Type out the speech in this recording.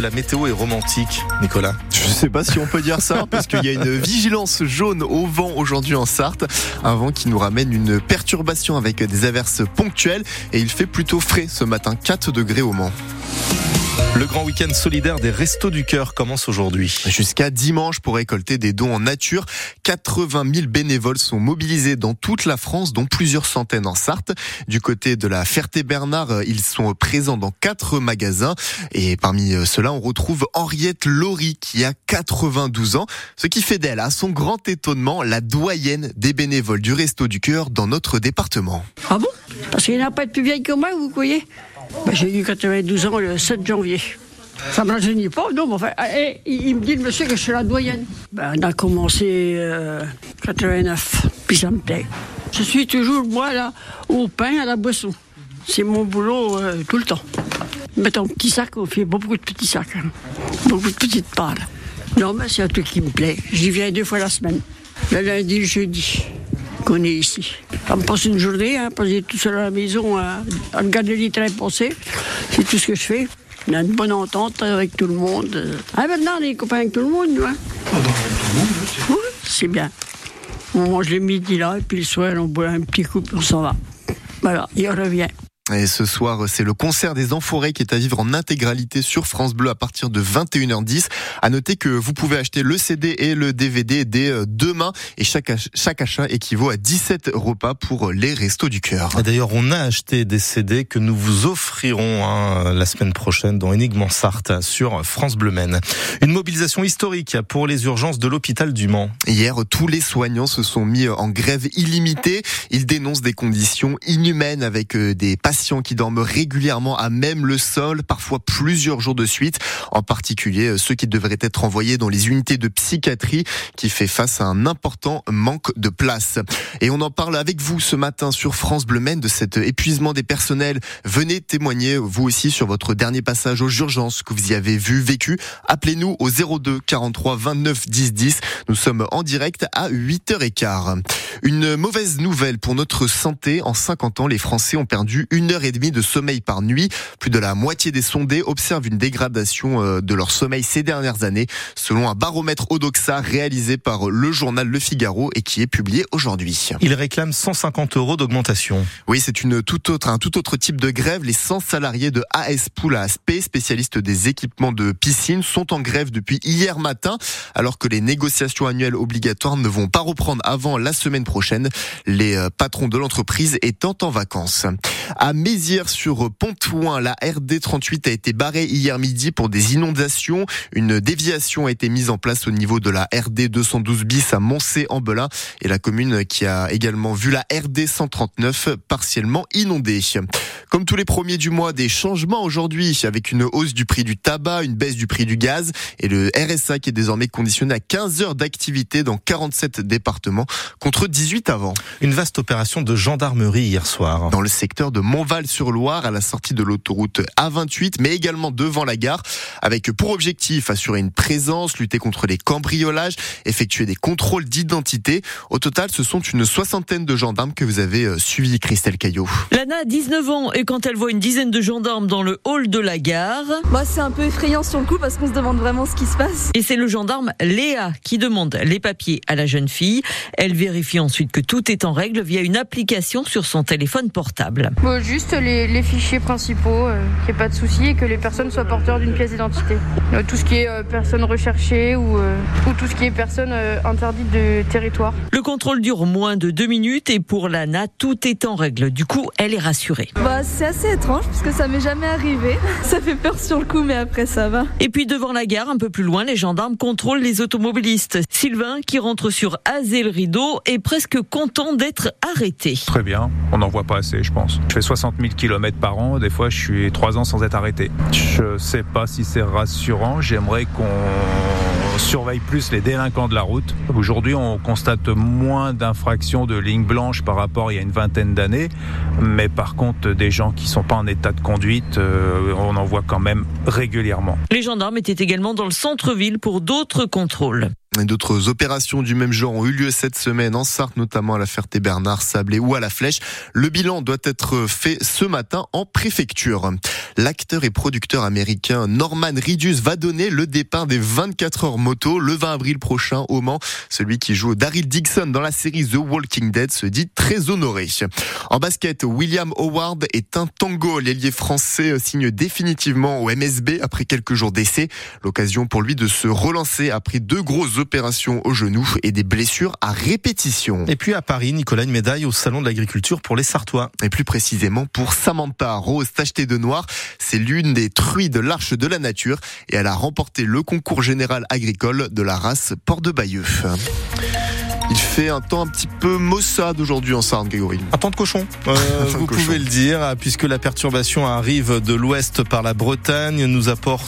la météo est romantique, Nicolas Je ne sais pas si on peut dire ça, parce qu'il y a une vigilance jaune au vent aujourd'hui en Sarthe. Un vent qui nous ramène une perturbation avec des averses ponctuelles. Et il fait plutôt frais ce matin, 4 degrés au Mans. Le grand week-end solidaire des Restos du Cœur commence aujourd'hui. Jusqu'à dimanche pour récolter des dons en nature. 80 000 bénévoles sont mobilisés dans toute la France, dont plusieurs centaines en Sarthe. Du côté de la Ferté-Bernard, ils sont présents dans quatre magasins. Et parmi ceux-là, on retrouve Henriette Laurie qui a 92 ans. Ce qui fait d'elle, à son grand étonnement, la doyenne des bénévoles du Resto du Cœur dans notre département. Ah bon? Parce qu'il n'y en a pas de plus vieille que moi, vous voyez ben, J'ai eu 92 ans le 7 janvier. Ça me rajeunit pas, non, mais enfin, et, il me dit, le monsieur, que je suis la doyenne. Ben, on a commencé euh, 89, puis ça me plaît. Je suis toujours, moi, là, au pain, à la boisson. C'est mon boulot euh, tout le temps. Mettre un petit sac, on fait beaucoup de petits sacs, hein. beaucoup de petites pâles. Non, mais c'est un truc qui me plaît. J'y viens deux fois la semaine, le lundi et le jeudi qu'on est ici. On me passe une journée, hein, passer tout seul à la maison, à, à regarder les trains passer. C'est tout ce que je fais. On a une bonne entente avec tout le monde. Ah, maintenant, on est copains avec tout le monde, nous. Hein. Oui, c'est bien. On mange le midi là, et puis le soir, on boit un petit coup, puis on s'en va. Voilà, il revient. Et ce soir, c'est le concert des Enforés qui est à vivre en intégralité sur France Bleu à partir de 21h10. À noter que vous pouvez acheter le CD et le DVD dès euh, demain et chaque, chaque achat équivaut à 17 repas pour les Restos du Cœur. D'ailleurs, on a acheté des CD que nous vous offrirons hein, la semaine prochaine dans Énigme Sarthe sur France Bleu Maine. Une mobilisation historique pour les urgences de l'hôpital du Mans. Hier, tous les soignants se sont mis en grève illimitée. Ils dénoncent des conditions inhumaines avec euh, des patients qui dorment régulièrement à même le sol, parfois plusieurs jours de suite, en particulier euh, ceux qui devraient être envoyés dans les unités de psychiatrie qui fait face à un important manque de place. Et on en parle avec vous ce matin sur France Bleu Maine de cet épuisement des personnels. Venez témoigner vous aussi sur votre dernier passage aux urgences que vous y avez vu, vécu. Appelez-nous au 02 43 29 10 10. Nous sommes en direct à 8h15. Une mauvaise nouvelle pour notre santé. En 50 ans, les Français ont perdu une heure et demie de sommeil par nuit. Plus de la moitié des sondés observent une dégradation euh, de leur sommeil ces dernières années, selon un baromètre Odoxa réalisé par le journal Le Figaro et qui est publié aujourd'hui. Il réclame 150 euros d'augmentation. Oui, c'est une tout autre, un tout autre type de grève. Les 100 salariés de AS Pool à ASP, spécialistes des équipements de piscine, sont en grève depuis hier matin, alors que les négociations annuelles obligatoires ne vont pas reprendre avant la semaine prochaine. Les euh, patrons de l'entreprise étant en vacances. À Mézières sur Pontouin, la RD 38 a été barrée hier midi pour des inondations. Une déviation a été mise en place au niveau de la RD 212 bis à Moncé-en-Belin et la commune qui a également vu la RD 139 partiellement inondée. Comme tous les premiers du mois, des changements aujourd'hui avec une hausse du prix du tabac, une baisse du prix du gaz et le RSA qui est désormais conditionné à 15 heures d'activité dans 47 départements contre 18 avant. Une vaste opération de gendarmerie hier soir. Dans le secteur de Montval-sur-Loire à la sortie de l'autoroute A28 mais également devant la gare avec pour objectif assurer une présence, lutter contre les cambriolages, effectuer des contrôles d'identité. Au total, ce sont une soixantaine de gendarmes que vous avez euh, suivis, Christelle Caillot. Lana a 19 ans et quand elle voit une dizaine de gendarmes dans le hall de la gare. Moi, c'est un peu effrayant sur le coup parce qu'on se demande vraiment ce qui se passe. Et c'est le gendarme Léa qui demande les papiers à la jeune fille. Elle vérifie ensuite que tout est en règle via une application sur son téléphone portable. Bon, juste les, les, fichiers principaux, euh, qu'il n'y ait pas de souci et que les personnes soient porteurs d'une pièce d'identité. Euh, tout ce qui est euh, personne recherchée ou, euh, ou, tout ce qui est personne euh, interdite de territoire. Le contrôle dure moins de deux minutes et pour Lana, tout est en règle. Du coup, elle est rassurée. Bah, c'est assez étrange parce que ça m'est jamais arrivé. Ça fait peur sur le coup, mais après ça va. Et puis devant la gare, un peu plus loin, les gendarmes contrôlent les automobilistes. Sylvain, qui rentre sur Azé le Rideau, est presque content d'être arrêté. Très bien, on n'en voit pas assez, je pense. Je fais 60 000 km par an, des fois je suis trois ans sans être arrêté. Je sais pas si c'est rassurant, j'aimerais qu'on surveille plus les délinquants de la route. Aujourd'hui, on constate moins d'infractions de lignes blanches par rapport à il y a une vingtaine d'années, mais par contre, des gens qui sont pas en état de conduite, euh, on en voit quand même régulièrement. Les gendarmes étaient également dans le centre-ville pour d'autres contrôles. D'autres opérations du même genre ont eu lieu cette semaine en Sarthe, notamment à la Ferté-Bernard, Sablé ou à la Flèche. Le bilan doit être fait ce matin en préfecture. L'acteur et producteur américain Norman Reedus va donner le départ des 24 heures moto le 20 avril prochain au Mans. Celui qui joue Daryl Dixon dans la série The Walking Dead se dit très honoré. En basket, William Howard est un tango. L'ailier français signe définitivement au MSB après quelques jours d'essai. L'occasion pour lui de se relancer après deux grosses opérations au genou et des blessures à répétition. Et puis à Paris, Nicolas, une médaille au Salon de l'Agriculture pour les Sartois. Et plus précisément pour Samantha Rose, tachetée de noir. C'est l'une des truies de l'Arche de la Nature et elle a remporté le concours général agricole de la race Port de Bayeux. Il fait un temps un petit peu maussade aujourd'hui en Sarne, Grégory. Un temps de cochon, euh, vous pouvez le dire, puisque la perturbation arrive de l'ouest par la Bretagne, nous apporte